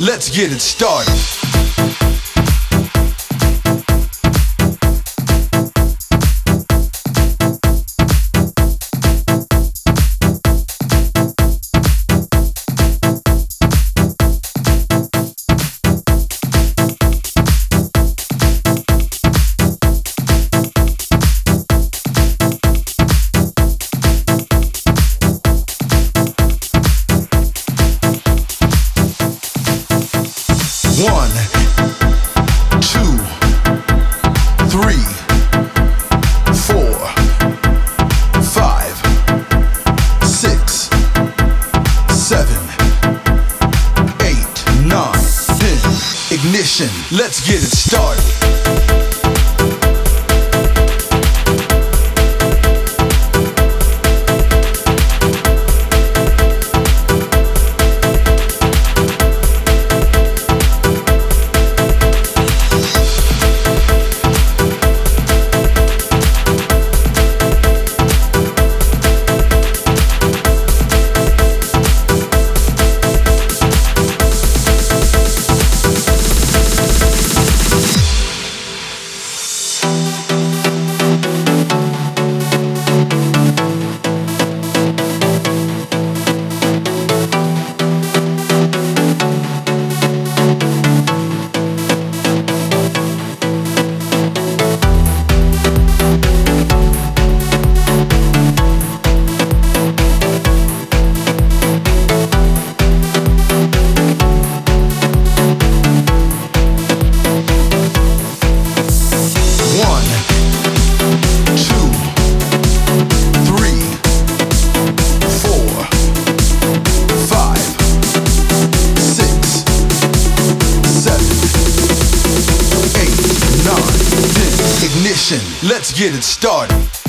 Let's get it started. One, two, three, four, five, six, seven, eight, nine, ten. Ignition, let's get it started. Let's get it started.